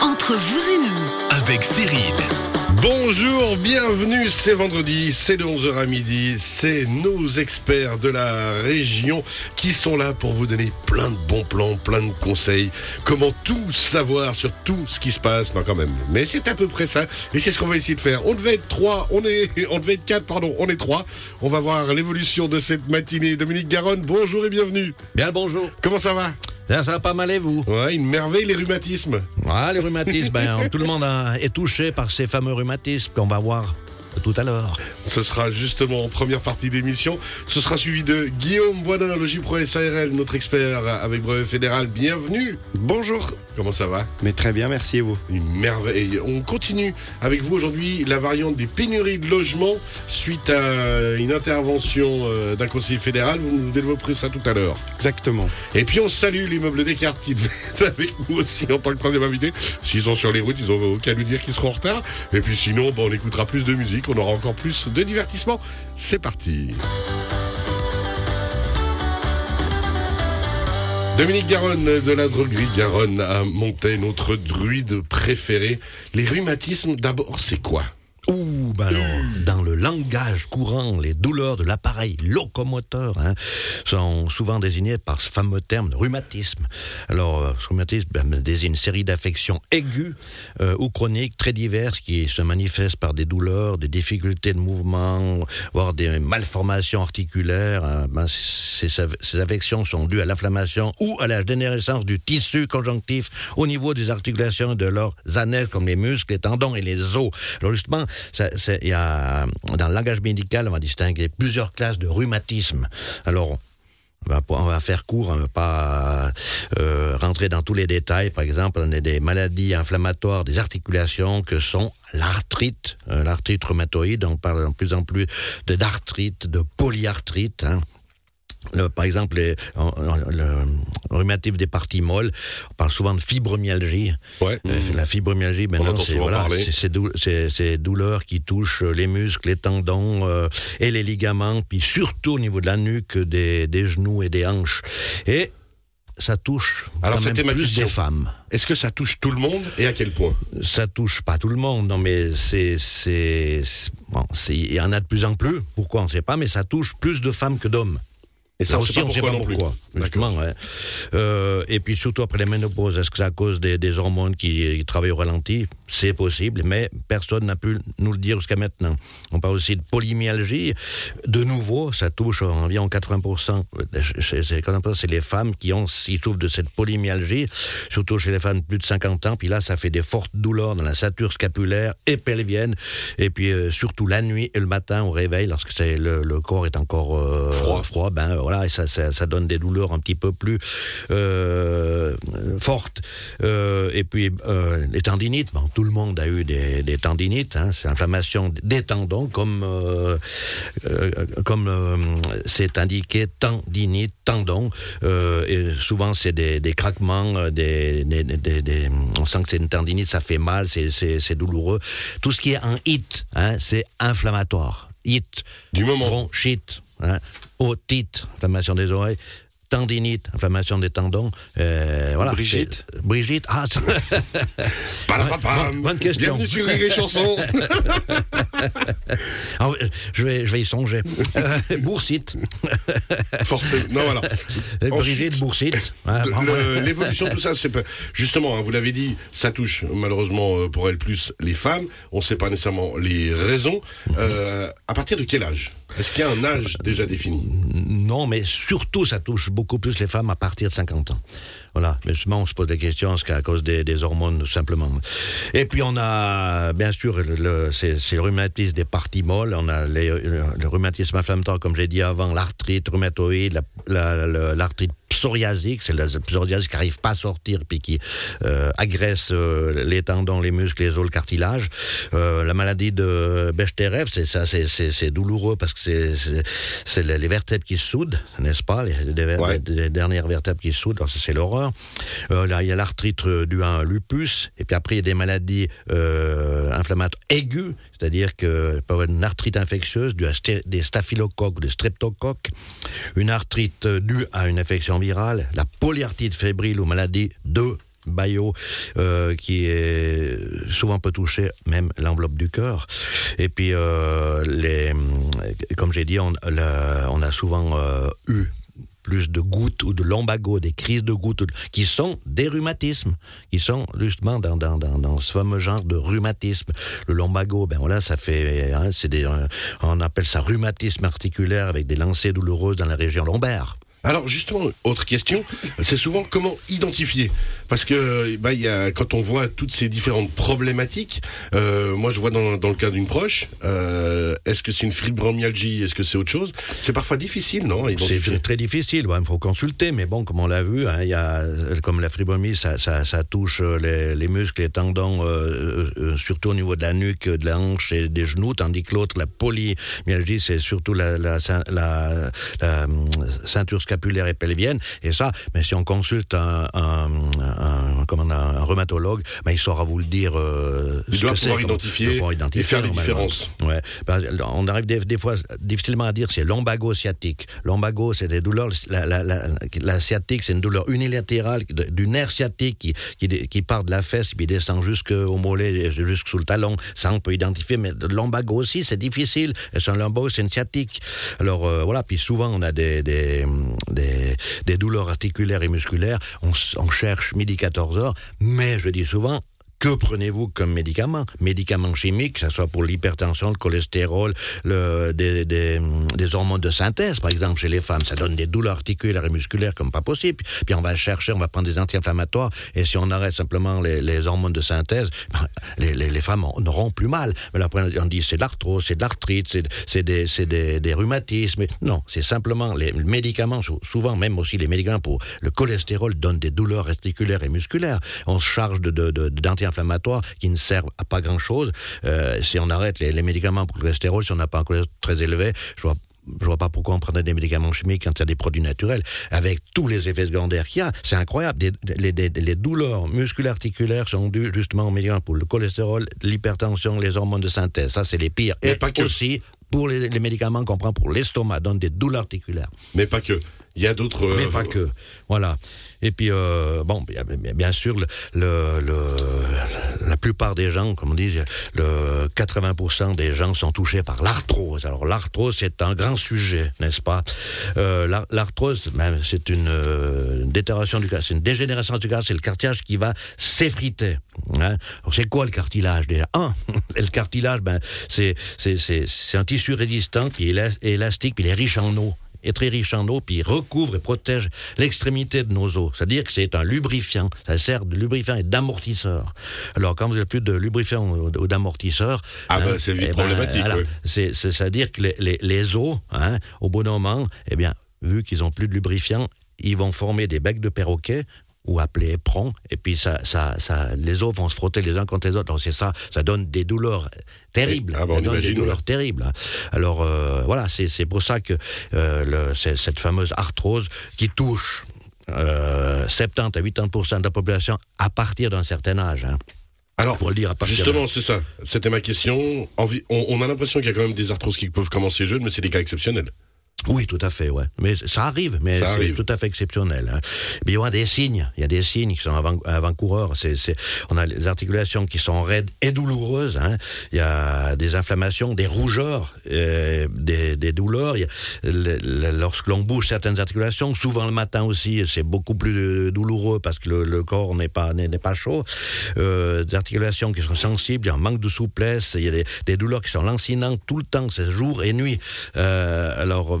Entre vous et nous, avec Cyril. Bonjour, bienvenue, c'est vendredi, c'est de 11h à midi, c'est nos experts de la région qui sont là pour vous donner plein de bons plans, plein de conseils, comment tout savoir sur tout ce qui se passe, non quand même, mais c'est à peu près ça, et c'est ce qu'on va essayer de faire. On devait être trois, on est, on devait être quatre, pardon, on est trois. On va voir l'évolution de cette matinée. Dominique Garonne, bonjour et bienvenue. Bien bonjour. Comment ça va? Ça, ça va pas mal et vous Ouais, une merveille les rhumatismes. Ah, les rhumatismes, ben, tout le monde a- est touché par ces fameux rhumatismes qu'on va voir tout à l'heure. Ce sera justement en première partie d'émission. Ce sera suivi de Guillaume Boisdin, Logipro SARL, notre expert avec brevet fédéral. Bienvenue. Bonjour. Comment ça va? Mais très bien, merci et vous? Une merveille. On continue avec vous aujourd'hui la variante des pénuries de logements suite à une intervention euh, d'un conseiller fédéral. Vous nous développerez ça tout à l'heure. Exactement. Et puis on salue l'immeuble Descartes qui devait être avec nous aussi en tant que troisième invité. S'ils sont sur les routes, ils n'ont aucun à nous dire qu'ils seront en retard. Et puis sinon, bon, on écoutera plus de musique, on aura encore plus de divertissement. C'est parti. Dominique Garonne de la droguerie Garonne à Montaix, notre druide préféré. Les rhumatismes, d'abord, c'est quoi? Ouh, ben alors, dans le langage courant, les douleurs de l'appareil locomoteur hein, sont souvent désignées par ce fameux terme de rhumatisme. Alors, euh, ce rhumatisme ben, désigne une série d'affections aiguës euh, ou chroniques très diverses qui se manifestent par des douleurs, des difficultés de mouvement, voire des malformations articulaires. hein. Ben, ces, affections sont dues à l'inflammation ou à la dégénérescence du tissu conjonctif au niveau des articulations et de leurs annexes comme les muscles, les tendons et les os. Alors justement, y a, dans le langage médical, on va distinguer plusieurs classes de rhumatisme. Alors, on va, faire court, on va pas euh, rentrer dans tous les détails. Par exemple, on a des maladies inflammatoires des articulations que sont l'arthrite, euh, l'arthrite rhumatoïde. On parle de plus en plus d'arthrite, de polyarthrite. hein. Le- par exemple, en- le rhumatisme des parties molles, on parle souvent de fibromyalgie. Ouais. Euh, La fibromyalgie, maintenant, entend c'est voilà, dou- c'est douleurs qui touchent les muscles, les tendons euh, et les ligaments, puis surtout au niveau de la nuque, des, des genoux et des hanches. Et ça touche Alors, quand même plus des femmes. Est-ce que ça touche tout le monde et à quel point? Ça touche pas tout le monde, non, mais c'est, c'est, bon, il y en a de plus en plus. Pourquoi? On ne sait pas, mais ça touche plus de femmes que d'hommes. Et ça, Là on aussi, sait pas sait pourquoi pas. Justement, ouais. Euh, et puis surtout après la ménopause, est-ce que c'est à cause des, des hormones qui, qui travaillent au ralenti? C'est possible, mais personne n'a pu nous le dire jusqu'à maintenant. On parle aussi de polymyalgie. De nouveau, ça touche environ 80%. Chez- chez- 80%, C'est les femmes qui ont, qui souffrent de cette polymyalgie, surtout chez les femmes de plus de 50 ans. Puis là, ça fait des fortes douleurs dans la ceinture scapulaire et pelvienne. Et puis euh, surtout la nuit et le matin au réveil, lorsque c'est le, le corps est encore euh, Froid. froid, ben voilà, et ça, ça, ça donne des douleurs un petit peu plus euh, fortes. Et puis les tendinites, bon, tout le monde a eu des, des tendinites, hein, c'est l'inflammation des tendons, comme euh, euh, comme euh, c'est indiqué tendinite, tendon. Et souvent c'est des, des craquements, des, on sent que c'est une tendinite, ça fait mal, c'est douloureux. Tout ce qui est en hit, hein, c'est inflammatoire. Hit, Du moment. bronchite, hein, otite, inflammation des oreilles, tendinite, inflammation des tendons. euh, voilà. Brigitte Brigitte, ah, ça-. Bonne- bonne question. Bienvenue sur Rire et Chanson. Ah, je, vais, je vais y songer. Euh, Boursite, Forcément. Non, voilà. Brigitte, Ensuite, Boursite. Ah, le- ouais. L'évolution, tout ça, c'est pas. Justement, hein, vous l'avez dit, ça touche malheureusement euh, pour elle plus les femmes. On ne sait pas nécessairement les raisons. Euh, à partir de quel âge? Est-ce qu'il y a un âge déjà défini? Non, mais surtout, ça touche beaucoup plus les femmes à partir de 50 ans. Voilà, mais justement, on se pose la question, est-ce qu'à cause des, des hormones, tout simplement. Et puis, on a, bien sûr, le, c'est le rhumatisme des parties molles, on a les- le, rhumatisme inflammatoire, comme j'ai dit avant, l'arthrite rhumatoïde, la- la- la- l'arthrite psoriasique, c'est la psoriasis qui n'arrive pas à sortir, puis qui euh, agresse euh, les tendons, les muscles, les os, le cartilage. Euh, la maladie de Bechterew, c'est ça, c'est- douloureux parce que c'est- les vertèbres qui se soudent, n'est-ce pas? Les, les ver- Ouais. les dernières vertèbres qui se soudent, c'est l'horreur. Là, il y a l'arthrite due à un lupus, et puis après, il y a des maladies inflammatoires aiguës, c'est-à-dire que peut avoir une arthrite infectieuse due à des staphylocoques, des streptocoques, une arthrite due à une infection virale, la polyarthrite fébrile ou maladie de Bayo, euh, qui est souvent peut toucher même l'enveloppe du cœur. Et puis, euh, les, comme j'ai dit, on, a souvent euh, eu plus de gouttes ou de lombago, des crises de gouttes, qui sont des rhumatismes, qui sont justement dans, dans, dans, ce fameux genre de rhumatisme. Le lombago, ben voilà, ça fait, hein, c'est des, on appelle ça rhumatisme articulaire avec des lancées douloureuses dans la région lombaire. Alors justement, autre question, c'est souvent comment identifier Parce que bah, y a, quand on voit toutes ces différentes problématiques, euh, moi je vois dans, dans le cas d'une proche, euh, est-ce que c'est une fibromyalgie, est-ce que c'est autre chose? C'est parfois difficile, non? C'est très difficile, il faut consulter, mais bon, comme on l'a vu, hein, y a, comme la fibromyalgie, ça, ça, ça touche les, les, muscles, les tendons, euh, euh, surtout au niveau de la nuque, de la hanche et des genoux, tandis que l'autre, la polymyalgie, c'est surtout la, la, la, la ceinture scapulaire et pelvienne. Et ça, mais si on consulte un, un, un, un, un rhumatologue, ben il saura vous le dire. Euh, il doit pouvoir, identifier, et faire les différences. Ouais. Ben, on arrive des, des, fois difficilement à dire c'est lombago-sciatique. Lombago, c'est des douleurs. La, la, la, la sciatique, c'est une douleur unilatérale du nerf sciatique qui, qui, qui part de la fesse puis descend jusqu'au mollet, jusqu'au le talon. Ça, on peut identifier. Mais lombago aussi, c'est difficile. C'est un lombago, c'est une sciatique. Alors euh, voilà. Puis souvent, on a des, des, des, des douleurs articulaires et musculaires. On, on cherche midi 14 heures, mais je dis souvent, que prenez-vous comme médicament? Médicaments chimiques, que ce soit pour l'hypertension, le cholestérol, le, des, des, des, hormones de synthèse, par exemple, chez les femmes. Ça donne des douleurs articulaires et musculaires comme pas possible. Puis on va chercher, on va prendre des anti-inflammatoires. Et si on arrête simplement les, les hormones de synthèse, ben, les, les, les, femmes n'auront plus mal. Mais là, on dit c'est de l'arthrose, c'est de l'arthrite, c'est des, des, des, rhumatismes. Non, c'est simplement les médicaments, souvent même aussi les médicaments pour le cholestérol donnent des douleurs articulaires et musculaires. On se charge de, de, inflammatoires qui ne servent à pas grand-chose. Euh, si on arrête les, les, médicaments pour le cholestérol, si on n'a pas un cholestérol très élevé, je vois je vois pas pourquoi on prendrait des médicaments chimiques quand il y a des produits naturels, avec tous les effets secondaires qu'il y a. C'est incroyable. Des, les, douleurs musculo-articulaires sont dues justement aux médicaments pour le cholestérol, l'hypertension, les hormones de synthèse. Ça, c'est les pires. Et, Et pas que. aussi pour les, les médicaments qu'on prend pour l'estomac, donnent des douleurs articulaires. Mais pas que. Il y a d'autres. Mais pas que. Voilà. Et puis, euh, bon, bien, sûr, le, le, le, la plupart des gens, comme on dit, le 80% des gens sont touchés par l'arthrose. Alors, l'arthrose, c'est un grand sujet, n'est-ce pas? Euh, L'arthrose, ben, c'est une euh, détérioration du c'est une dégénération du cartilage, c'est le cartilage qui va s'effriter. Hein c'est quoi le cartilage déjà? Un, le cartilage, ben, c'est un tissu résistant, puis élastique, puis il est riche en eau est très riche en eau, puis recouvre et protège l'extrémité de nos os. C'est-à-dire que c'est un lubrifiant. Ça sert de lubrifiant et d'amortisseur. Alors, quand vous n'avez plus de lubrifiant ou d'amortisseur... Ah hein, ben, c'est vite eh problématique, ben, oui. C'est-à-dire que les, les, les os, hein, au bon moment, eh bien, vu qu'ils n'ont plus de lubrifiant, ils vont former des becs de perroquet ou appelé éperon, et puis ça, ça, ça, les os vont se frotter les uns contre les autres. Donc c'est ça, ça donne des douleurs terribles. Ah bon, ça donne imagine, des douleurs ouais. terribles. Alors euh, voilà, c'est pour ça que euh, le, cette fameuse arthrose qui touche euh, 70 à 80% de la population à partir d'un certain âge. Hein. Alors, Faut le dire à justement, c'est ça. C'était ma question. On, on a l'impression qu'il y a quand même des arthroses qui peuvent commencer jeunes, mais c'est des cas exceptionnels. Oui, tout à fait, ouais. Mais ça arrive, mais c'est tout à fait exceptionnel. Hein. Mais il y a des signes, il y a des signes qui sont avant- avant-coureurs. On a les articulations qui sont raides et douloureuses. Hein. Il y a des inflammations, des rougeurs, euh, des, des douleurs. Il y a, le- le- lorsque l'on bouge certaines articulations, souvent le matin aussi, c'est beaucoup plus douloureux parce que le, le corps n'est pas n'est, n'est pas chaud. Euh, des articulations qui sont sensibles, il y a un manque de souplesse, il y a des, des douleurs qui sont lancinantes tout le temps, c'est jour et nuit. Euh, alors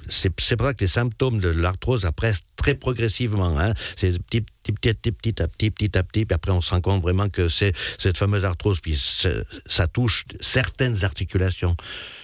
c'est ça que les symptômes de l'arthrose apparaissent très progressivement. Hein. C'est petit, petit, petit, petit, petit à petit, petit à petit, puis après on se rend compte vraiment que c'est cette fameuse arthrose, puis ça touche certaines articulations,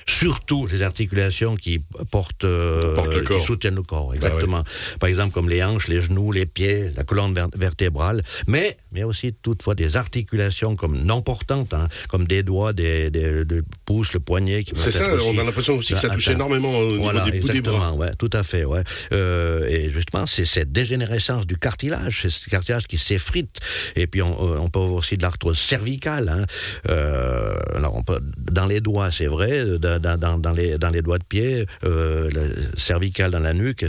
surtout les articulations qui portent, euh, le qui soutiennent le corps, exactement. Par exemple, comme les hanches, les genoux, les pieds, la colonne ver- vertébrale, mais mais aussi toutefois des articulations comme non portantes, hein, comme des doigts, des, des, des pouces, le poignet. C'est ça, on a l'impression aussi que ça touche atteint. énormément au niveau Voilà, des bouts des bras. Exactement, ouais, tout à fait, ouais. Euh, et justement, c'est cette dégénérescence du cartilage, c'est ce cartilage qui s'effrite. Et puis on, on peut avoir aussi de l'arthrose cervicale. Hein. Euh, alors on dans les doigts, c'est vrai, dans, dans, les, dans les doigts de pied, euh, cervicale dans la nuque,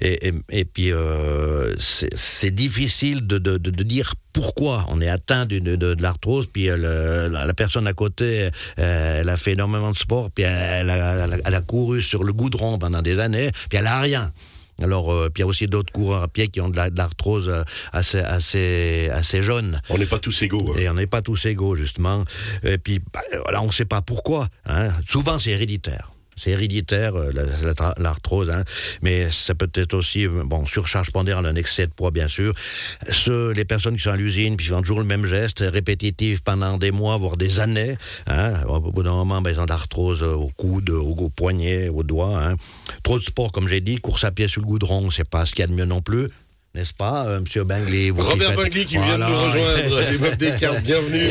et, et, puis euh, c'est difficile de, de, de, dire pourquoi on est atteint de, de, de l'arthrose, puis elle, la, la, personne à côté, elle a fait énormément de sport, puis elle, elle, a, elle a couru sur le goudron pendant des années, puis elle a rien. Alors, euh, puis il y a aussi d'autres coureurs à pied qui ont de l'arthrose euh, assez, assez, assez jeune. On n'est pas tous égaux. Hein. Et on n'est pas tous égaux, justement. Et puis, bah, voilà, on ne sait pas pourquoi. Hein. Souvent, c'est héréditaire. C'est héréditaire, euh, l'arthrose, hein. mais ça peut être aussi, euh, bon, surcharge pondérale, un excès de poids, bien sûr. Les personnes qui sont à l'usine, puis font toujours le même geste, répétitif pendant des mois, voire des années, hein. au bout d'un moment, ben, ils ont de l'arthrose au coude, au, au poignet, au doigt. Hein. Trop de sport, comme j'ai dit, course à pied sur le goudron, c'est pas ce qu'il y a de mieux non plus n'est-ce pas, euh, Monsieur Bingley Robert Bingley qui voilà. vient de nous rejoindre, les meufs des cartes, bienvenue.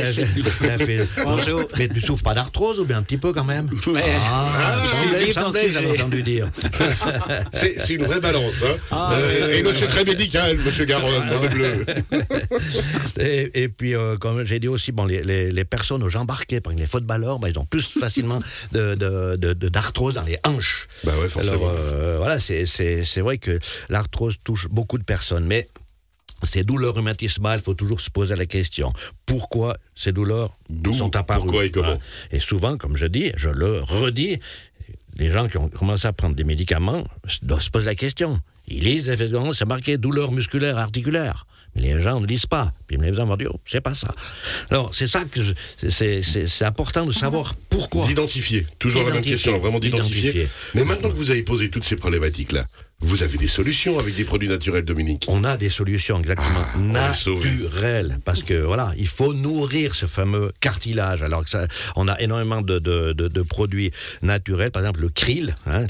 Bonjour. Mais tu souffres pas d'arthrose ou bien un petit peu quand même? Mais ah, ah, j'avais entendu dire. C'est une vraie balance. Hein. Ah, euh, et monsieur très médical, Monsieur Garonne, ah, bleu. et, et, puis, euh, comme j'ai dit aussi, bon, les, les, les personnes aux jambes embarquées, par les footballeurs, ben, ils ont plus facilement d'arthrose de, de, de, dans les hanches. Bah ouais, forcément. Alors, euh, voilà, c'est vrai que l'arthrose touche beaucoup de personnes mais ces douleurs rhumatismales, il faut toujours se poser la question pourquoi ces douleurs sont apparues? Pourquoi et comment? Et souvent, comme je dis, je le redis, les gens qui ont commencé à prendre des médicaments doivent se poser la question. Ils lisent, effectivement, c'est marqué douleur musculaire articulaire. Mais les gens ne lisent pas. Puis les gens vont dire, oh, c'est pas ça. Alors, c'est ça que c'est important de savoir pourquoi. D'identifier. Toujours la même question, vraiment d'identifier. Mais maintenant que vous avez posé toutes ces problématiques-là, vous avez des solutions avec des produits naturels, Dominique? On a des solutions exactement ah, naturelles. Parce que voilà, il faut nourrir ce fameux cartilage. Alors que ça, on a énormément de, de, de, de produits naturels. Par exemple, le krill, hein,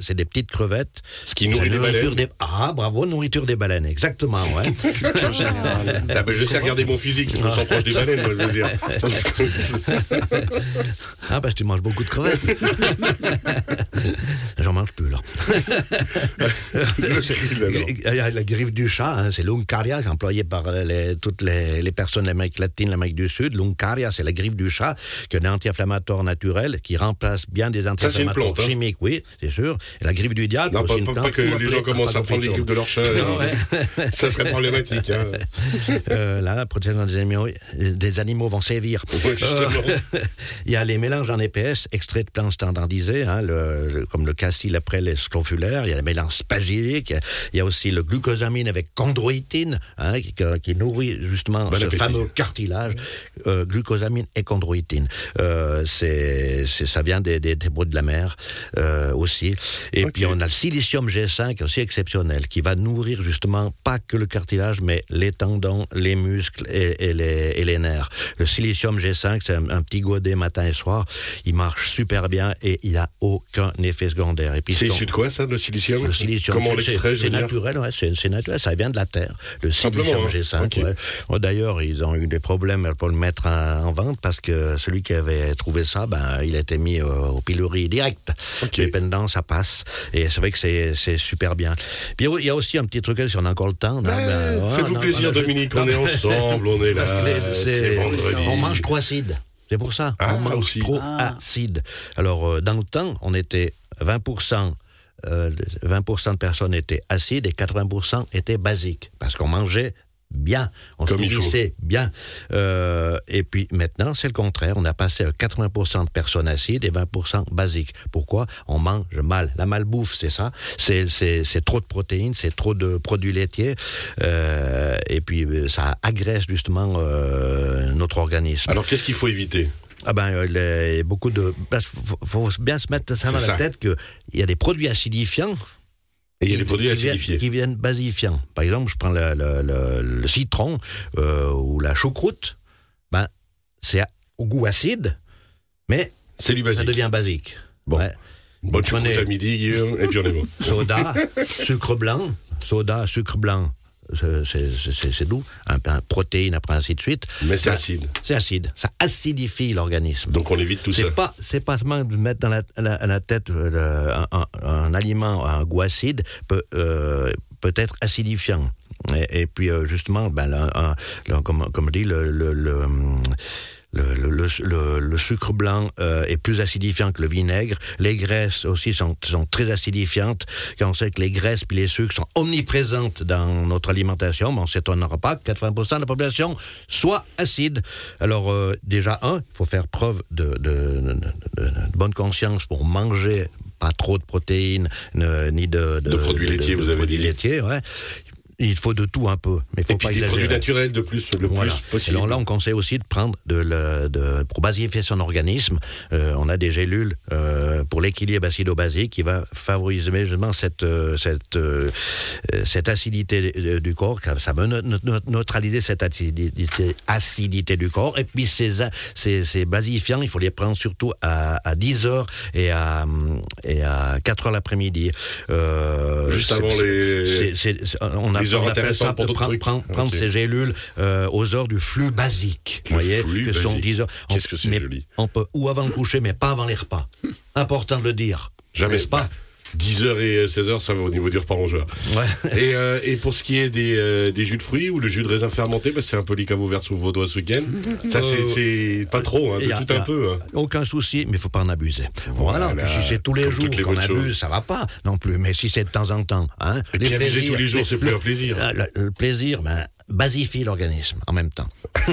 c'est des petites crevettes. Ce qui nourrit les baleines. Des... Ah, bravo, nourriture des baleines, exactement. Ouais. ah, ben, je sais regarder mon physique, je me sens proche des baleines, moi, je veux dire. ah, parce que tu manges beaucoup de crevettes. J'en mange plus, là. La griffe du chat, hein, c'est l'uncaria, employé par les, toutes les, les personnes de l'Amérique latine, l'Amérique du Sud. L'uncaria, c'est la griffe du chat, qui est un anti-inflammatoire naturel, qui remplace bien des anti-inflammatoires hein. chimiques, oui, c'est sûr. Et la griffe du diable, non, pas, pas, pas, que les gens commencent à prendre les griffes de leur chat. ça serait problématique. Hein. euh, là, la protection des animaux, des animaux vont sévir. Ouais, euh, il y a les mélanges en EPS, extraits de plantes standardisés, hein, le, le, comme le cassil après les scrofulaires. Il y a les mélanges spagylique. Il y a aussi le glucosamine avec chondroïtine, hein, qui, qui, nourrit justement bon ce appétit. fameux cartilage, euh, glucosamine et chondroïtine. Euh, c'est, ça vient des, des, des bruits de la mer euh, aussi. Et okay. puis on a le silicium G5 aussi exceptionnel, qui va nourrir justement pas que le cartilage, mais les tendons, les muscles et, et, les, et les, nerfs. Le silicium G5, c'est un, un, petit godet matin et soir. Il marche super bien et il a aucun effet secondaire. Et puis c'est issu de quoi ça, le silicium? Le silicium. Comment on l'extrait C'est naturel, ouais, c'est naturel, ça vient de la terre. Le silicium hein. G5. Okay. Ouais. Oh, D'ailleurs, ils ont eu des problèmes pour le mettre en, en, vente parce que celui qui avait trouvé ça, ben, il a été mis au pilori direct. Okay. Dépendant, ça passe. Et c'est vrai que c'est super bien. Puis il y a aussi un petit truc, si on a encore le temps. Ben, ben, Faites-vous plaisir, on Dominique, on est ensemble, on est là. C'est vendredi. On mange trop acide. C'est pour ça. Ah, on mange aussi. trop ah. acide. Alors, euh, dans le temps, on était 20% euh, 20% de personnes étaient acides et 80% étaient basiques, parce qu'on mangeait bien, on Comme se nourrissait bien. Euh, et puis maintenant, c'est le contraire. On a passé à 80% de personnes acides et 20% basiques. Pourquoi? On mange mal. La malbouffe, c'est ça. C'est trop de protéines, c'est trop de produits laitiers. Euh, et puis, ça agresse justement euh, notre organisme. Alors, qu'est-ce qu'il faut éviter? Ah ben, les, beaucoup de. Il faut, faut, bien se mettre ça dans la tête qu'il y a des produits acidifiants. Et il y a des produits qui acidifiés. Viennent, qui viennent basifiants. Par exemple, je prends le, le, le, le citron euh, ou la choucroute. Ben, c'est au goût acide, mais ça devient basique. Bon. Ouais. Bonne choucroute à midi, Guillaume, et puis on est bon. Soda, sucre blanc, soda, sucre blanc, c'est doux, un, un, protéine après ainsi de suite. Mais c'est acide. C'est acide. Ça acidifie l'organisme. Donc on évite tout ça. Pas, c'est pas seulement de mettre dans la, la, la tête euh, un, un, un, aliment à un goût acide peut, euh, peut être acidifiant. Et, puis justement, ben, comme, comme dit le, le, le le, le, le, sucre blanc euh, est plus acidifiant que le vinaigre. Les graisses aussi sont, sont très acidifiantes. Quand on sait que les graisses puis les sucres sont omniprésentes dans notre alimentation, mais on ne s'étonnera pas que 80% de la population soit acide. Alors euh, déjà, un, il faut faire preuve de, de, de, bonne conscience pour manger pas trop de protéines, ni de, de, produits laitiers, vous avez dit. Laitiers, ouais. Il faut de tout un peu, mais faut et pas puis des produits naturels de plus, le plus possible. Alors là, on conseille aussi de prendre de, la, de pour basifier son organisme. Euh, on a des gélules euh, pour l'équilibre acido-basique qui va favoriser justement cette euh, cette euh, cette acidité du corps. Ça va neutraliser cette acidité, acidité du corps. Et puis ces, ces, ces basifiants, il faut les prendre surtout à, à 10 heures et à et à 4 heures l'après-midi. Juste avant les. on a heures intéressantes pour d'autres Prendre, prendre ces gélules euh, aux heures du flux basique. Le voyez, flux que sont 10 heures. Qu'est-ce que c'est joli On peut, ou avant le coucher, mais pas avant les repas. Important de le dire. Jamais. pas? 10h et 16h, ça va au niveau du repas rongeur. Ouais. Et, euh, et, pour ce qui est des, euh, des, jus de fruits ou le jus de raisin fermenté, bah, c'est un peu les caveaux verts sous vos doigts ce week-end. Ça, c'est pas trop, hein, de tout un peu. Hein. Aucun souci, mais il faut pas en abuser. Voilà. voilà. si c'est tous les jours qu'on abuse, ça va pas non plus. Mais si c'est de temps en temps. Hein, et puis abuser tous les jours, c'est plus un plaisir. Le, le plaisir, ben, basifie l'organisme en même temps.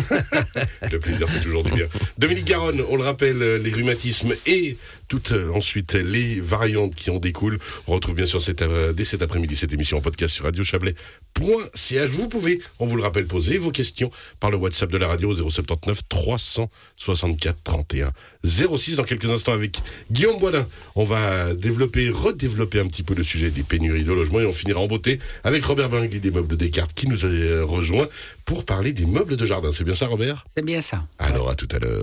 le plaisir fait toujours du bien. Dominique Garonne, on le rappelle, les rhumatismes et toutes euh, ensuite les variantes qui en découlent. On retrouve bien sûr cette, euh, dès cet après-midi cette émission en podcast sur radiochablais.ch. Vous pouvez, on vous le rappelle, poser vos questions par le WhatsApp de la radio 079 364 31 06. Dans quelques instants avec Guillaume Boisdin, on va développer, redévelopper un petit peu le sujet des pénuries de logement et on finira en beauté avec Robert Bingli des meubles Descartes qui nous a rejoint pour parler des meubles de jardin. C'est bien ça, Robert? C'est bien ça. Alors, à tout à l'heure.